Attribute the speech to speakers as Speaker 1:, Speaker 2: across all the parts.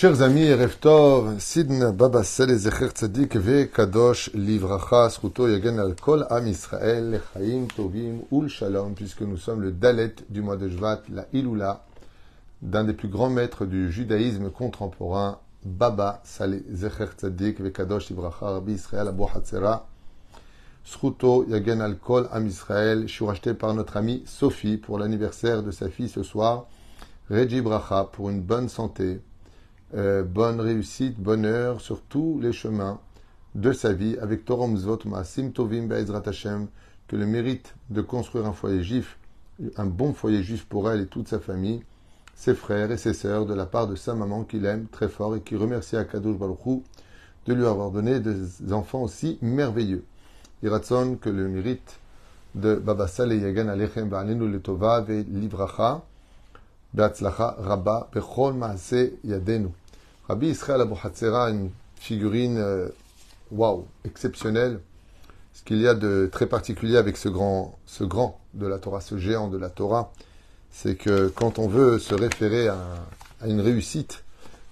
Speaker 1: Chers amis, Erev Sidna Baba Sel Zecher Tzadik Ve Kadosh Livracha Sruto Yagen Al Kol Am Israël Lechaim Tovim Ul Shalom, puisque nous sommes le Dalet du mois de Jvat, la Ilula, d'un des plus grands maîtres du judaïsme contemporain, Baba Saleh Zecher Tzadik Ve Kadosh Livracha Rabbi Israël Abu Hatzera, Sruto Yagen Al Kol Am Israël, je suis racheté par notre amie Sophie pour l'anniversaire de sa fille ce soir, Reji Bracha pour une bonne santé euh, bonne réussite, bonheur sur tous les chemins de sa vie avec Torom Zot Maasim Tovim Be'ezrat Hashem, que le mérite de construire un foyer juif, un bon foyer juif pour elle et toute sa famille, ses frères et ses sœurs, de la part de sa maman qu'il aime très fort et qui remercie Akadosh Baruch de lui avoir donné des enfants aussi merveilleux. Iratson, que le mérite de Baba Saleh Yagan Alechem Ba'alenu Letova Ve Rabba Bechol Maase Yadenu. Rabbi Israël Abu Hatzera, une figurine waouh, exceptionnelle. Ce qu'il y a de très particulier avec ce grand, ce grand de la Torah, ce géant de la Torah, c'est que quand on veut se référer à, une réussite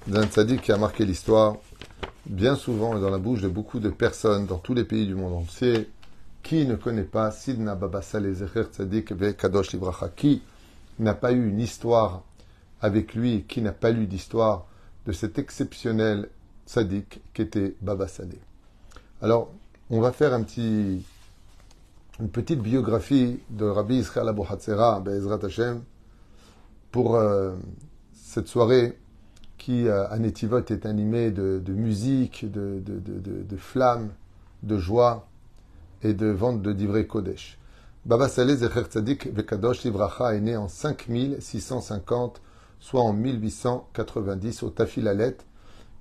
Speaker 1: d'un tzaddik qui a marqué l'histoire, bien souvent dans la bouche de beaucoup de personnes dans tous les pays du monde entier, qui ne connaît pas Sidna Baba Saleh Zecher Tzadik Ve Kadosh Libracha Qui n'a pas eu une histoire avec lui, qui n'a pas lu d'histoire de cet exceptionnel sadique qu'était Baba Saleh. Alors, on va faire un une petite biographie de Rabbi Israël Abu Hatzera, Be'ezrat Hashem, pour euh, cette soirée qui, euh, à Netivot, est animée de, musique, de, de, flammes, de joie et de vente de divrei Kodesh. Baba Saleh Vekadosh Livracha est né en 5650, soit en 1890, au Tafilalet,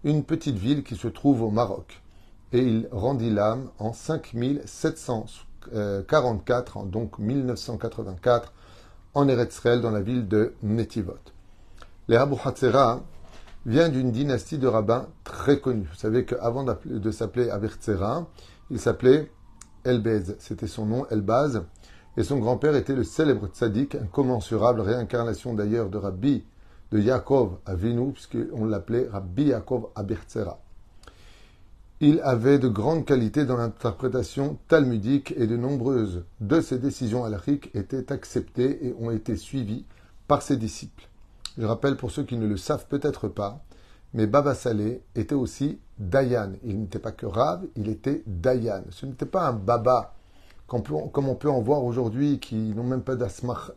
Speaker 1: une petite ville qui se trouve au Maroc. Et il rendit l'âme en 5744, donc 1984, en Eretzrel, dans la ville de Netivot. Les Abu Hatzera vient d'une dynastie de rabbins très connue. Vous savez qu'avant de s'appeler Abertzera, il s'appelait Elbez. C'était son nom, Elbaz et son grand-père était le célèbre tzaddik, incommensurable réincarnation d'ailleurs de Rabbi de Yaakov Avinu, puisqu'on l'appelait Rabbi Yaakov Abertzera. Il avait de grandes qualités dans l'interprétation talmudique et de nombreuses de ses décisions halachiques étaient acceptées et ont été suivies par ses disciples. Je rappelle pour ceux qui ne le savent peut-être pas, mais Baba Saleh était aussi Dayan. Il n'était pas que Rav, il était Dayan. Ce n'était pas un Baba comme on peut en voir aujourd'hui, qui n'ont même pas d'asmarta,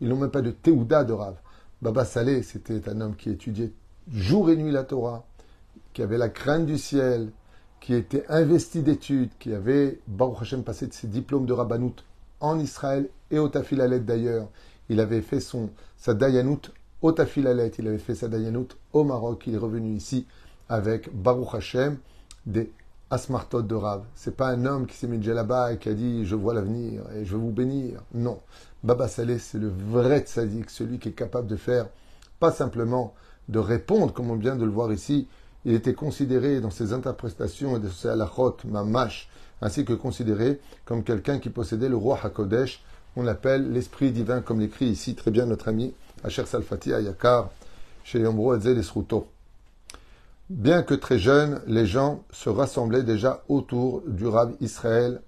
Speaker 1: ils n'ont même pas de théouda de Rav. Baba Saleh, c'était un homme qui étudiait jour et nuit la Torah, qui avait la crainte du ciel, qui était investi d'études, qui avait, Baruch Hashem, passé de ses diplômes de rabbanout en Israël et au Tafilalet d'ailleurs. Il avait fait son, sa dayanout au Tafilalet, il avait fait sa dayanout au Maroc, il est revenu ici avec Baruch Hashem, des Asmartot de Rav. C'est pas un homme qui s'est mis là-bas et qui a dit je vois l'avenir et je veux vous bénir. Non. Baba Saleh, c'est le vrai tzaddik, celui qui est capable de faire, pas simplement de répondre, comme on vient de le voir ici. Il était considéré dans ses interprétations et de ses halachot, mamash, ainsi que considéré comme quelqu'un qui possédait le roi Hakodesh. On l'appelle l'esprit divin, comme l'écrit ici très bien notre ami Asher Salfati Ayakar, chez Edzel Esruto. Bien que très jeune, les gens se rassemblaient déjà autour du Rav Israël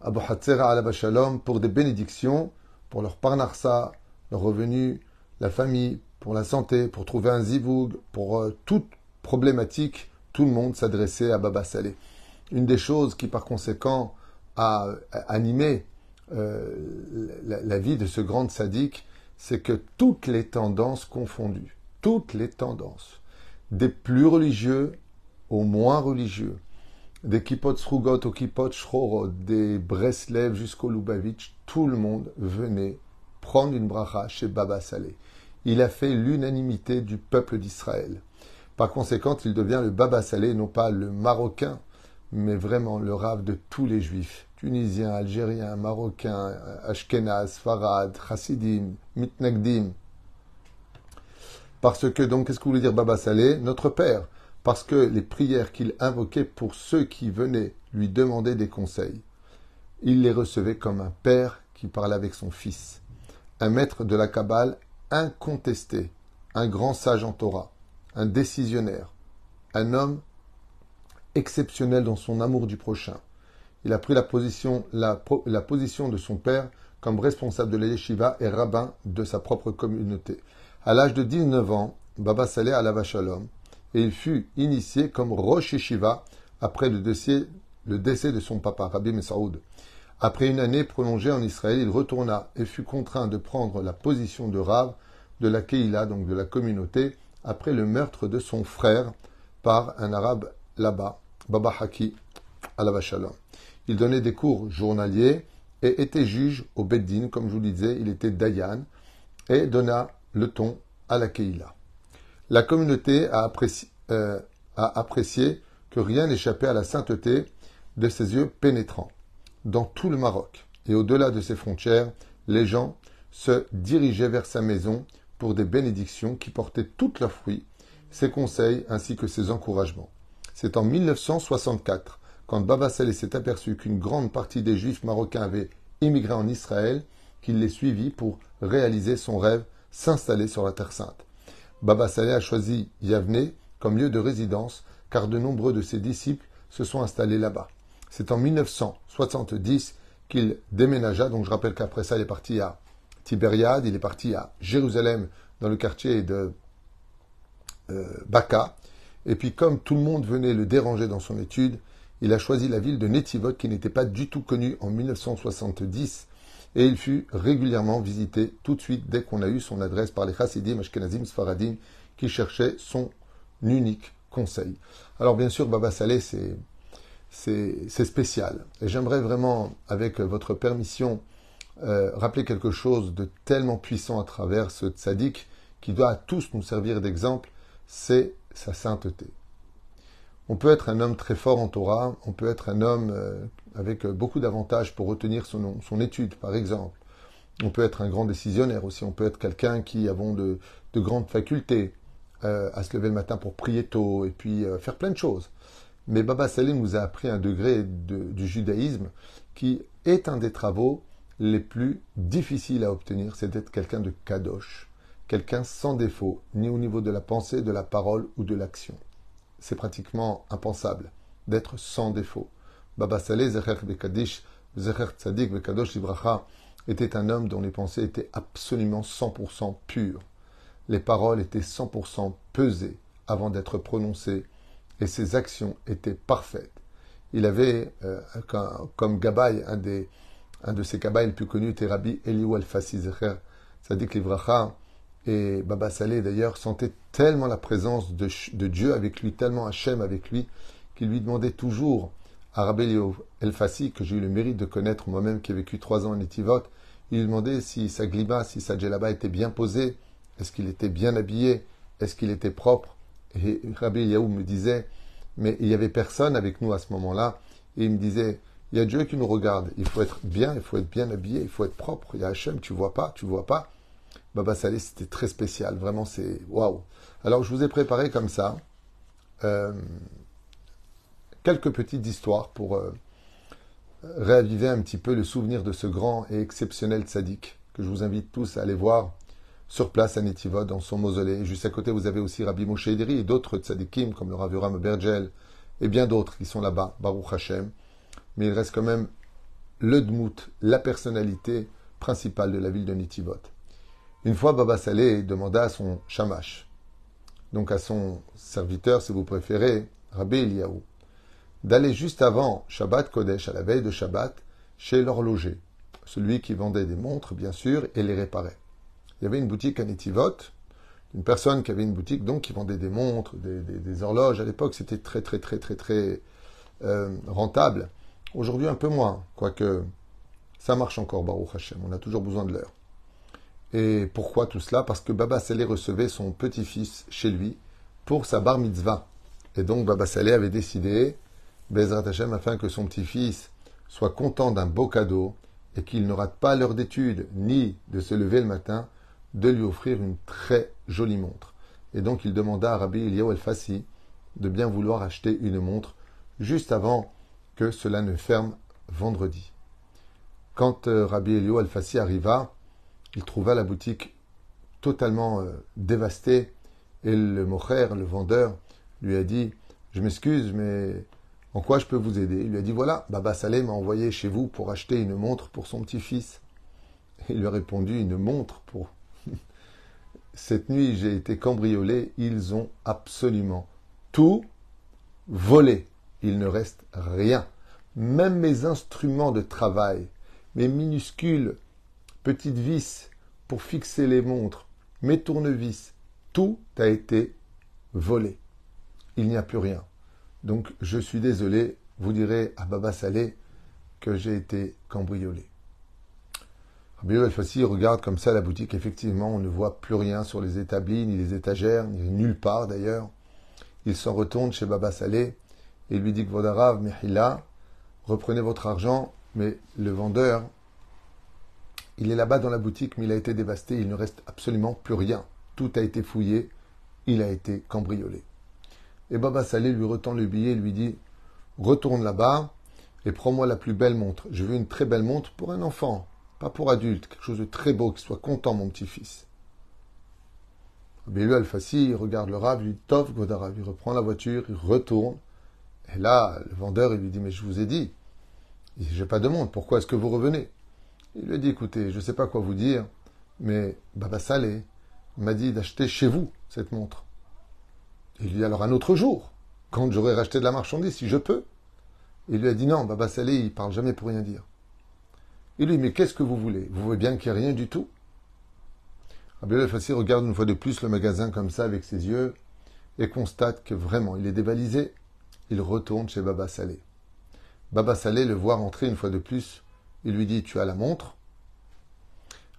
Speaker 1: Abu Hatzera al Shalom pour des bénédictions, pour leur parnarsa, leur revenu, la famille, pour la santé, pour trouver un zivoug, pour euh, toute problématique, tout le monde s'adressait à Baba Saleh. Une des choses qui par conséquent a, animé euh, la, la, vie de ce grand sadique, c'est que toutes les tendances confondues, toutes les tendances, des plus religieux aux moins religieux, des Kipot Srugot au Kipot Shrorot, des Breslev jusqu'au Lubavitch, tout le monde venait prendre une bracha chez Baba Saleh. Il a fait l'unanimité du peuple d'Israël. Par conséquent, il devient le Baba Saleh, non pas le Marocain, mais vraiment le rave de tous les juifs, tunisiens, algériens, marocains, ashkenaz, farad, chassidim, mitnagdim, parce que, donc, qu'est-ce que voulait dire Baba Saleh? Notre Père. Parce que les prières qu'il invoquait pour ceux qui venaient lui demander des conseils, il les recevait comme un père qui parlait avec son fils. Un maître de la Kabbale incontesté, un grand sage en Torah, un décisionnaire, un homme exceptionnel dans son amour du prochain. Il a pris la position, de son père comme responsable de la yeshiva et rabbin de sa propre communauté. À l'âge de 19 ans, Baba Saleh alla Shalom et il fut initié comme Rosh Yeshiva après le décès, de son papa, Rabbi Messaoud. Après une année prolongée en Israël, il retourna et fut contraint de prendre la position de Rav de la Keïla, donc de la communauté, après le meurtre de son frère par un arabe là-bas, Baba Haki, à Shalom. Il donnait des cours journaliers et était juge au Beddin, comme je vous le disais, il était Dayan, et donna le ton à la Keïla. La communauté a apprécié, euh, a apprécié que rien n'échappait à la sainteté de ses yeux pénétrants. Dans tout le Maroc et au-delà de ses frontières, les gens se dirigeaient vers sa maison pour des bénédictions qui portaient toutes leurs fruits, ses conseils ainsi que ses encouragements. C'est en 1964, quand Baba s'est aperçu qu'une grande partie des juifs marocains avaient immigré en Israël, qu'il les suivit pour réaliser son rêve, s'installer sur la Terre Sainte. Baba Saleh a choisi Yavne comme lieu de résidence, car de nombreux de ses disciples se sont installés là-bas. C'est en 1970 qu'il déménagea, donc je rappelle qu'après ça, il est parti à Tibériade, il est parti à Jérusalem, dans le quartier de euh, Baka. Et puis, comme tout le monde venait le déranger dans son étude, il a choisi la ville de Netivot, qui n'était pas du tout connue en 1970. Et il fut régulièrement visité tout de suite dès qu'on a eu son adresse par les Hasidim, Ashkenazim, Sfaradim, qui cherchaient son unique conseil. Alors, bien sûr, Baba Saleh, c'est c'est spécial. Et j'aimerais vraiment, avec votre permission, euh, rappeler quelque chose de tellement puissant à travers ce tzaddik qui doit à tous nous servir d'exemple, c'est sa sainteté. On peut être un homme très fort en Torah, on peut être un homme euh, avec beaucoup d'avantages pour retenir son, son, étude, par exemple. On peut être un grand décisionnaire aussi, on peut être quelqu'un qui a de, de, grandes facultés euh, à se lever le matin pour prier tôt et puis faire plein de choses. Mais Baba Saleh nous a appris un degré du judaïsme qui est un des travaux les plus difficiles à obtenir, c'est d'être quelqu'un de kadosh, quelqu'un sans défaut, ni au niveau de la pensée, de la parole ou de l'action. C'est pratiquement impensable d'être sans défaut. Baba Saleh, Zecher Bekadish, Zecher Tzadik Bekadosh Libracha, était un homme dont les pensées étaient absolument 100% pures. Les paroles étaient 100% pesées avant d'être prononcées et ses actions étaient parfaites. Il avait euh, comme gabaï, un, un de ses gabaïs les plus connus était Rabbi Eliou al-Fassi Zecher, Livracha, et Baba Saleh d'ailleurs sentait tellement la présence de, Dieu avec lui, tellement Hachem avec lui, qu'il lui demandait toujours à Rabbi Eliou el-Fassi, que j'ai eu le mérite de connaître moi-même qui a vécu trois ans en Etivot, il lui demandait si sa gliba, si sa djellaba était bien posée, est-ce qu'il était bien habillé, est-ce qu'il était propre, et Rabbi Yaou me disait, mais il y avait personne avec nous à ce moment-là, et il me disait, il y a Dieu qui nous regarde, il faut être bien, il faut être bien habillé, il faut être propre, il y a Hachem, tu vois pas, tu vois pas. Baba Saleh, c'était très spécial, vraiment, c'est waouh. Alors, je vous ai préparé comme ça euh, quelques petites histoires pour euh, réaviver un petit peu le souvenir de ce grand et exceptionnel sadique que je vous invite tous à aller voir sur place à Netivot, dans son mausolée. Juste à côté, vous avez aussi Rabbi Moshe et d'autres tzadikim, comme le Rav Yoram Bergel, et bien d'autres qui sont là-bas, Baruch Hashem. Mais il reste quand même le Dmout, la personnalité principale de la ville de Netivot. Une fois, Baba Saleh demanda à son shamash, donc à son serviteur, si vous préférez, Rabbi Eliyahu, d'aller juste avant Shabbat Kodesh, à la veille de Shabbat, chez l'horloger, celui qui vendait des montres, bien sûr, et les réparait il y avait une boutique à Netivot, une personne qui avait une boutique donc qui vendait des montres, des, horloges. À l'époque, c'était très très très très très euh, rentable. Aujourd'hui, un peu moins, quoique ça marche encore, Baruch Hashem. On a toujours besoin de l'heure. Et pourquoi tout cela? Parce que Baba Saleh recevait son petit-fils chez lui pour sa bar mitzvah. Et donc Baba Saleh avait décidé, Bezrat Hashem, afin que son petit-fils soit content d'un beau cadeau et qu'il ne rate pas l'heure d'étude ni de se lever le matin, de lui offrir une très jolie montre. Et donc il demanda à Rabbi Eliyahu el-Fassi de bien vouloir acheter une montre juste avant que cela ne ferme vendredi. Quand euh, Rabbi Eliyahu el-Fassi arriva, il trouva la boutique totalement euh, dévasté. Et le mocher, le vendeur, lui a dit Je m'excuse, mais en quoi je peux vous aider? Il lui a dit Voilà, Baba Saleh m'a envoyé chez vous pour acheter une montre pour son petit-fils. Il lui a répondu Une montre pour? Cette nuit, j'ai été cambriolé. Ils ont absolument tout volé. Il ne reste rien. Même mes instruments de travail, mes minuscules petites vis pour fixer les montres, mes tournevis, tout a été volé. Il n'y a plus rien. Donc je suis désolé, vous direz à Baba Salé que j'ai été cambriolé. Rabbi El regarde comme ça la boutique. Effectivement, on ne voit plus rien sur les établis, ni les étagères, ni nulle part d'ailleurs. Il s'en retourne chez Baba Salé et lui dit que Vodarav, Mihila, reprenez votre argent, mais le vendeur, il est là-bas dans la boutique, mais il a été dévasté, il ne reste absolument plus rien. Tout a été fouillé, il a été cambriolé. Et Baba Salé lui retend le billet et lui dit Retourne là-bas et prends-moi la plus belle montre. Je veux une très belle montre pour un enfant, pas pour adulte, quelque chose de très beau, qui soit content, mon petit-fils. Bélu Al-Fassi, regarde le Rav, il dit Tov Godarav, il reprend la voiture, il retourne. Et là, le vendeur, lui dit Mais je vous ai dit, j'ai pas de montre, pourquoi est-ce que vous revenez? Il lui a dit Écoutez, je ne sais pas quoi vous dire, mais Baba Salé m'a dit d'acheter chez vous cette montre. Il lui dit alors un autre jour, quand j'aurai racheté de la marchandise, si je peux. Il lui a dit non, Baba Salé, il parle jamais pour rien dire. Il lui dit mais qu'est-ce que vous voulez? Vous voulez bien qu'il n'y ait rien du tout? Rabbi Fassi regarde une fois de plus le magasin comme ça avec ses yeux et constate que vraiment il est dévalisé. Il retourne chez Baba Salé. Baba Salé le voit rentrer une fois de plus. Il lui dit Tu as la montre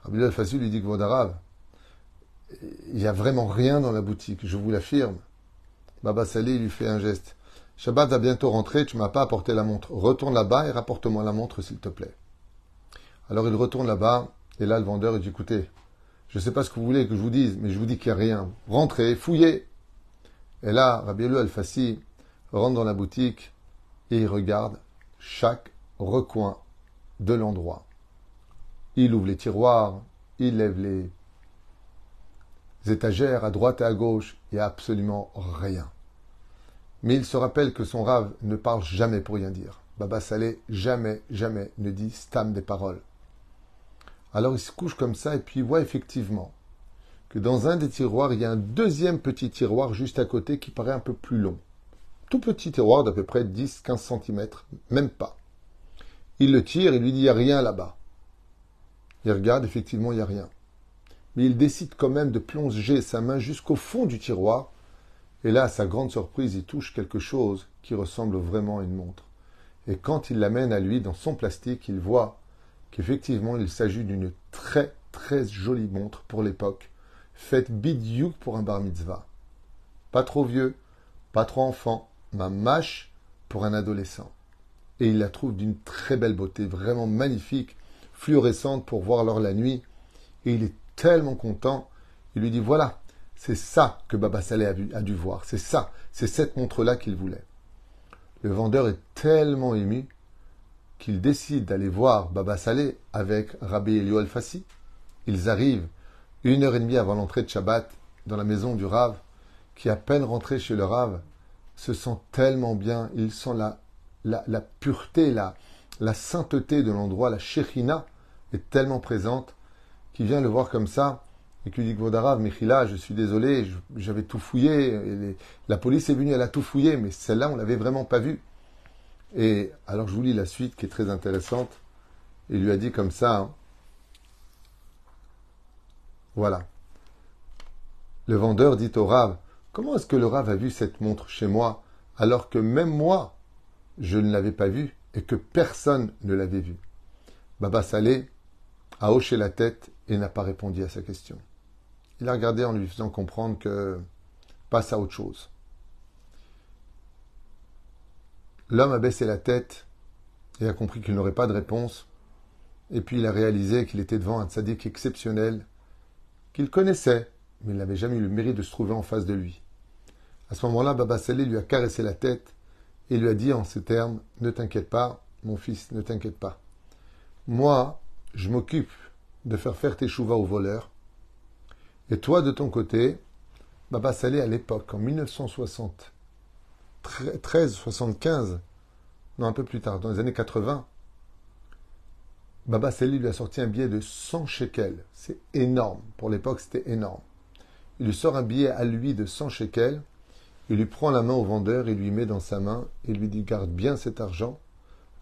Speaker 1: Rabbi Fassi lui dit que il n'y a vraiment rien dans la boutique, je vous l'affirme. Baba Salé lui fait un geste. Shabbat va bientôt rentrer, tu m'as pas apporté la montre. Retourne là-bas et rapporte-moi la montre, s'il te plaît. Alors il retourne là-bas, et là le vendeur dit écoutez, je ne sais pas ce que vous voulez que je vous dise, mais je vous dis qu'il n'y a rien. Rentrez, fouillez. Et là, Rabbi Al-Fassi rentre dans la boutique et il regarde chaque recoin de l'endroit. Il ouvre les tiroirs, il lève les étagères à droite et à gauche, il n'y a absolument rien. Mais il se rappelle que son rave ne parle jamais pour rien dire. Baba Saleh jamais, jamais ne dit stam des paroles. Alors il se couche comme ça et puis il voit effectivement que dans un des tiroirs, il y a un deuxième petit tiroir juste à côté qui paraît un peu plus long. Tout petit tiroir d'à peu près 10-15 cm, même pas. Il le tire et lui dit il n'y a rien là-bas. Il regarde, effectivement, il n'y a rien mais il décide quand même de plonger sa main jusqu'au fond du tiroir, et là, à sa grande surprise, il touche quelque chose qui ressemble vraiment à une montre. Et quand il l'amène à lui dans son plastique, il voit qu'effectivement, il s'agit d'une très très jolie montre pour l'époque, faite bidiouk pour un bar mitzvah. Pas trop vieux, pas trop enfant, ma mâche pour un adolescent. Et il la trouve d'une très belle beauté, vraiment magnifique, fluorescente pour voir l'heure la nuit. Et il est tellement content. Il lui dit voilà, c'est ça que Baba Saleh a, dû voir. C'est ça, c'est cette montre-là qu'il voulait. Le vendeur est tellement ému qu'il décide d'aller voir Baba Saleh avec Rabbi Elio Al-Fassi. Ils arrivent une heure et demie avant l'entrée de Shabbat dans la maison du Rav, qui à peine rentré chez le Rav se sent tellement bien. Il sent la, la, pureté, la, sainteté de l'endroit, la Shechina est tellement présente qui vient le voir comme ça et qui lui dit Vodarav, Michila, je suis désolé, j'avais tout fouillé, la police est venue, elle a tout fouillé, mais celle-là, on l'avait vraiment pas vue. Et alors je vous lis la suite qui est très intéressante. Il lui a dit comme ça, hein. voilà. Le vendeur dit au Rav, comment est-ce que le Rav a vu cette montre chez moi alors que même moi, je ne l'avais pas vue et que personne ne l'avait vue Baba Salé a hoché la tête et n'a pas répondu à sa question. Il a regardé en lui faisant comprendre que passe à autre chose. L'homme a baissé la tête et a compris qu'il n'aurait pas de réponse. Et puis il a réalisé qu'il était devant un tzaddik exceptionnel qu'il connaissait, mais il n'avait jamais eu le mérite de se trouver en face de lui. À ce moment-là, Baba Salé lui a caressé la tête et lui a dit en ces termes Ne t'inquiète pas, mon fils, ne t'inquiète pas. Moi, je m'occupe de faire faire tes chouvas aux voleurs. Et toi, de ton côté, Baba Salé, à l'époque, en 1960, 13, 75, non, un peu plus tard, dans les années 80, Baba Salé lui a sorti un billet de 100 shekels. C'est énorme. Pour l'époque, c'était énorme. Il lui sort un billet à lui de 100 shekels. Il lui prend la main au vendeur, il lui met dans sa main et lui dit Garde bien cet argent,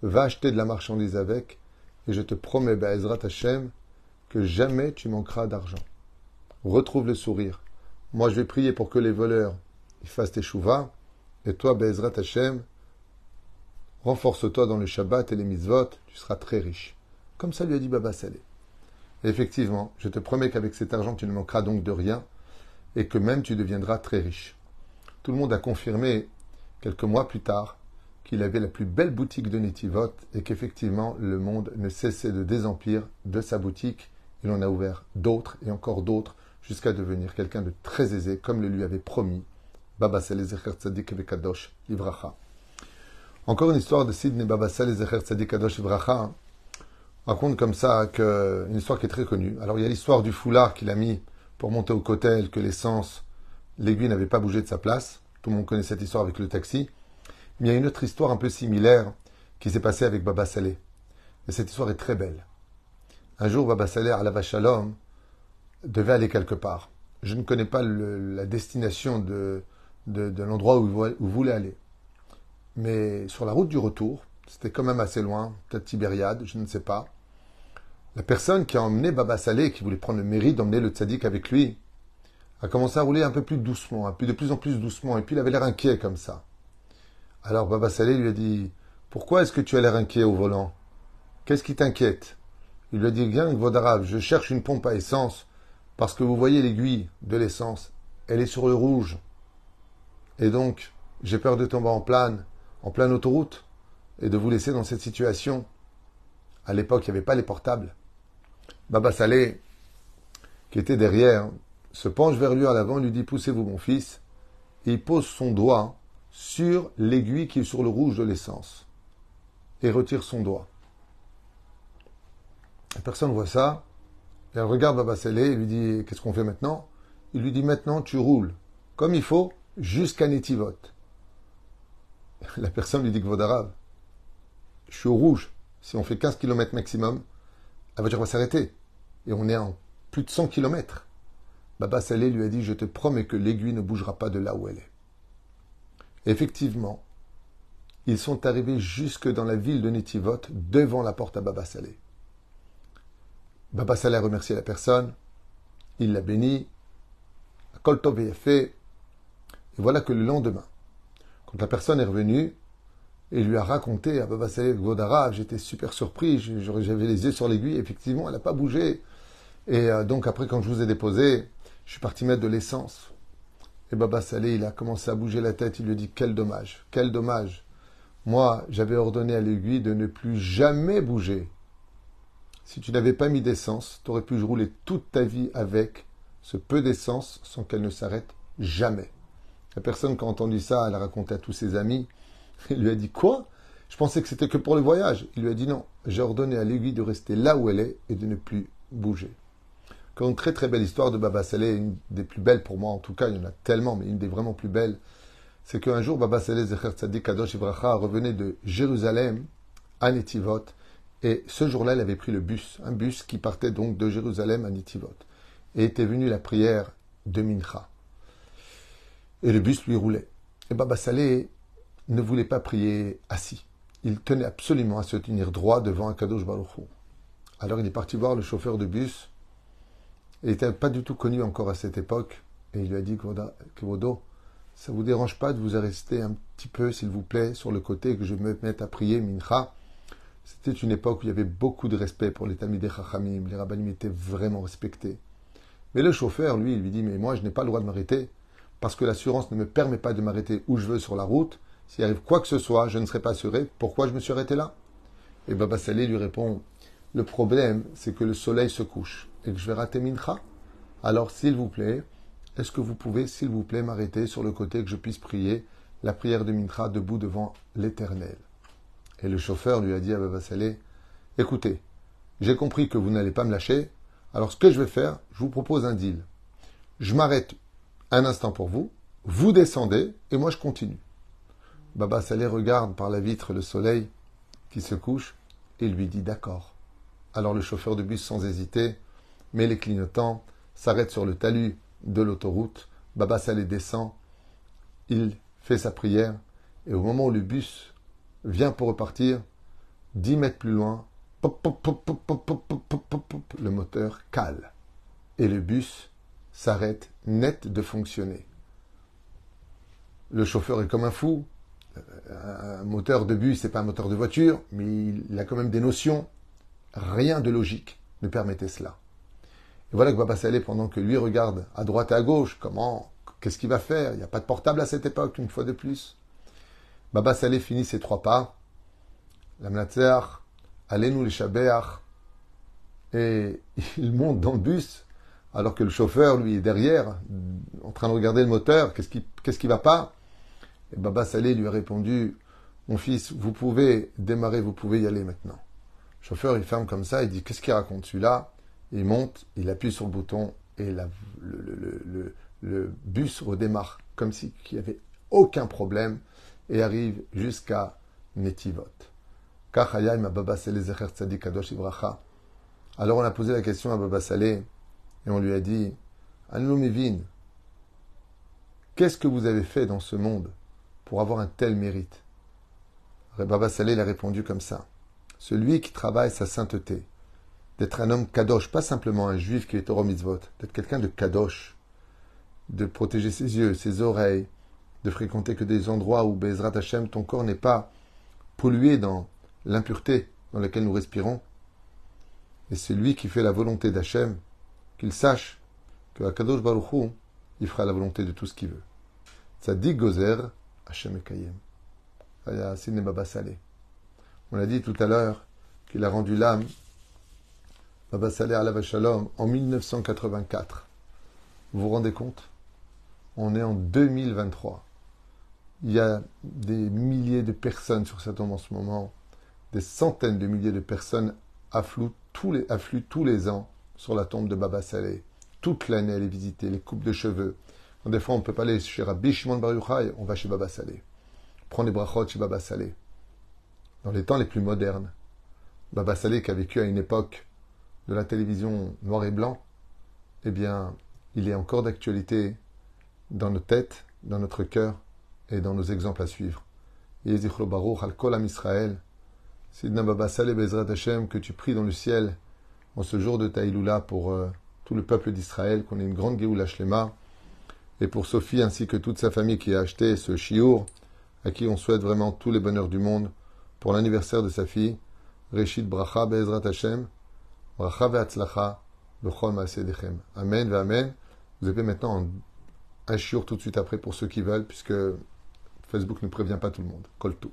Speaker 1: va acheter de la marchandise avec, et je te promets, Ezra Hashem, que jamais tu manqueras d'argent. Retrouve le sourire. Moi, je vais prier pour que les voleurs fassent tes chouvas, et toi, Bezrat Hashem, renforce-toi dans le Shabbat et les mitzvot, tu seras très riche. Comme ça lui a dit Baba Saleh. effectivement, je te promets qu'avec cet argent, tu ne manqueras donc de rien, et que même tu deviendras très riche. Tout le monde a confirmé, quelques mois plus tard, qu'il avait la plus belle boutique de Netivot et qu'effectivement le monde ne cessait de désemplir de sa boutique. Il en a ouvert d'autres et encore d'autres jusqu'à devenir quelqu'un de très aisé comme le lui avait promis Baba Salezecher Tzadik Kadosh Ivracha. Encore une histoire de Sidney Baba Salezecher Tzadik Kadosh Ivracha raconte comme ça que, une histoire qui est très connue. Alors il y a l'histoire du foulard qu'il a mis pour monter au cotel que l'essence l'aiguille n'avait pas bougé de sa place. Tout le monde connaît cette histoire avec le taxi. Mais il y a une autre histoire un peu similaire qui s'est passée avec Baba Saleh. Et cette histoire est très belle. Un jour, Baba Saleh, à la Vachalom, devait aller quelque part. Je ne connais pas la destination de, de, l'endroit où, vous voulez aller. Mais sur la route du retour, c'était quand même assez loin, peut-être Tibériade, je ne sais pas. La personne qui a emmené Baba Saleh, qui voulait prendre le mérite d'emmener le tzaddik avec lui, a commencé à rouler un peu plus doucement, peu de plus en plus doucement, et puis il avait l'air inquiet comme ça. Alors Baba Saleh lui a dit Pourquoi est-ce que tu as l'air inquiet au volant? Qu'est-ce qui t'inquiète? Il lui a dit Viens, Vaudarav, je cherche une pompe à essence, parce que vous voyez l'aiguille de l'essence, elle est sur le rouge. Et donc, j'ai peur de tomber en plane, en pleine autoroute, et de vous laisser dans cette situation. À l'époque, il n'y avait pas les portables. Baba Saleh, qui était derrière, se penche vers lui à l'avant lui dit Poussez-vous, mon fils. Et il pose son doigt sur l'aiguille qui est sur le rouge de l'essence et retire son doigt. La personne voit ça, elle regarde Baba et lui dit Qu'est-ce qu'on fait maintenant? Il lui dit Maintenant, tu roules comme il faut jusqu'à Netivot. La personne lui dit que Vodarav, je suis au rouge. Si on fait 15 km maximum, la voiture va s'arrêter. Et on est en plus de 100 km. Baba Saleh lui a dit Je te promets que l'aiguille ne bougera pas de là où elle est. effectivement, ils sont arrivés jusque dans la ville de Netivot, devant la porte à Baba Saleh. Baba Saleh a remercié la personne, il l'a béni, Koltov est fait, et voilà que le lendemain, quand la personne est revenue, et lui a raconté à Baba Saleh Godarav, j'étais super surpris, j'avais les yeux sur l'aiguille, effectivement, elle n'a pas bougé. Et euh, donc après, quand je vous ai déposé, je suis parti mettre de l'essence. Et Baba Saleh, il a commencé à bouger la tête. Il lui dit Quel dommage, quel dommage. Moi, j'avais ordonné à l'aiguille de ne plus jamais bouger. Si tu n'avais pas mis d'essence, tu aurais pu rouler toute ta vie avec ce peu d'essence sans qu'elle ne s'arrête jamais. La personne qui a entendu ça, elle a raconté à tous ses amis. Il lui a dit Quoi? Je pensais que c'était que pour le voyage. Il lui a dit Non, j'ai ordonné à l'aiguille de rester là où elle est et de ne plus bouger une très très belle histoire de Baba Saleh, une des plus belles pour moi en tout cas, il y en a tellement, mais une des vraiment plus belles, c'est qu'un jour Baba Saleh Zecher Tzadik Kadosh Ibracha revenait de Jérusalem à Netivot, et ce jour-là, il avait pris le bus, un bus qui partait donc de Jérusalem à Netivot, et était venu la prière de Mincha. Et le bus lui roulait. Et Baba Saleh ne voulait pas prier assis. Il tenait absolument à se tenir droit devant un Kadosh Baruch Alors il est parti voir le chauffeur de bus il n'était pas du tout connu encore à cette époque. Et il lui a dit, Kvodo, ça vous dérange pas de vous arrêter un petit peu, s'il vous plaît, sur le côté, que je me mette à prier Mincha C'était une époque où il y avait beaucoup de respect pour les Talmidei Chachamim. Les rabbinim étaient vraiment respectés. Mais le chauffeur, lui, il lui dit, mais moi, je n'ai pas le droit de m'arrêter parce que l'assurance ne me permet pas de m'arrêter où je veux sur la route. S'il arrive quoi que ce soit, je ne serai pas assuré. Pourquoi je me suis arrêté là? Et Baba Saleh lui répond, le problème, c'est que le soleil se couche et que je vais rater Mincha. Alors, s'il vous plaît, est-ce que vous pouvez, s'il vous plaît, m'arrêter sur le côté que je puisse prier la prière de Mincha debout devant l'Éternel? Et le chauffeur lui a dit à Baba Saleh, écoutez, j'ai compris que vous n'allez pas me lâcher, alors ce que je vais faire, je vous propose un deal. Je m'arrête un instant pour vous, vous descendez et moi je continue. Baba Saleh regarde par la vitre le soleil qui se couche et lui dit d'accord. Alors le chauffeur de bus, sans hésiter, met les clignotants, s'arrête sur le talus de l'autoroute. Baba Saleh descend, il fait sa prière et au moment où le bus vient pour repartir, dix mètres plus loin, le moteur cale et le bus s'arrête net de fonctionner. Le chauffeur est comme un fou. Un moteur de bus, c'est pas un moteur de voiture, mais il a quand même des notions. Rien de logique ne permettait cela. Et voilà que Baba Saleh, pendant que lui regarde à droite et à gauche, comment, qu'est-ce qu'il va faire? Il n'y a pas de portable à cette époque, une fois de plus. Baba Saleh finit ses trois pas. La allez nous les Shabéach, et il monte dans le bus, alors que le chauffeur, lui, est derrière, en train de regarder le moteur, qu'est-ce qui, qu'est-ce qui va pas? Et Baba Saleh lui a répondu, mon fils, vous pouvez démarrer, vous pouvez y aller maintenant. Le chauffeur, il ferme comme ça, il dit, qu'est-ce qu'il raconte celui-là? Il monte, il appuie sur le bouton, et le, bus redémarre, comme s'il n'y avait aucun problème, et arrive jusqu'à Netivot. Alors on a posé la question à Baba Saleh et on lui a dit Anlumivin, qu'est-ce que vous avez fait dans ce monde pour avoir un tel mérite? Baba Saleh a répondu comme ça. Celui qui travaille sa sainteté, d'être un homme kadosh, pas simplement un juif qui est au mitzvot, d'être quelqu'un de kadosh, de protéger ses yeux, ses oreilles, de fréquenter que des endroits où Bezrat Hashem, ton corps n'est pas pollué dans l'impureté dans laquelle nous respirons. Et c'est lui qui fait la volonté d'Hachem, qu'il sache que Akadosh Baruch il fera la volonté de tout ce qu'il veut. Tzadik Gozer, Hachem Ekayem. On a dit tout à l'heure qu'il a rendu l'âme, Baba Saleh la Shalom, en 1984. Vous vous rendez compte? On est en 2023. Il y a des milliers de personnes sur cette tombe en ce moment des centaines de milliers de personnes affluent tous les, affluent tous les ans sur la tombe de Baba Saleh. Toute l'année, elle est visitée, les coupes de cheveux. des fois, on ne peut pas aller chez Rabbi Shimon Bar Yochai, on va chez Baba Saleh. Prendre les brachot chez Baba Saleh. Dans les temps les plus modernes, Baba Saleh, qui a vécu à une époque de la télévision noir et blanc, eh bien, il est encore d'actualité dans nos têtes, dans notre cœur et dans nos exemples à suivre. Yezichro Baruch al Kol Israël, Sidna Baba Saleh Bezrat Hashem, que tu pries dans le ciel en ce jour de Taïloula pour euh, tout le peuple d'Israël, qu'on ait une grande Géoula Shlema, et pour Sophie ainsi que toute sa famille qui a acheté ce chiour, à qui on souhaite vraiment tous les bonheurs du monde, pour l'anniversaire de sa fille, Reshit Bracha Bezrat Hashem, Amen, Amen. Vous avez maintenant un chiour tout de suite après pour ceux qui veulent, puisque Facebook ne prévient pas tout le monde. Kol Touv.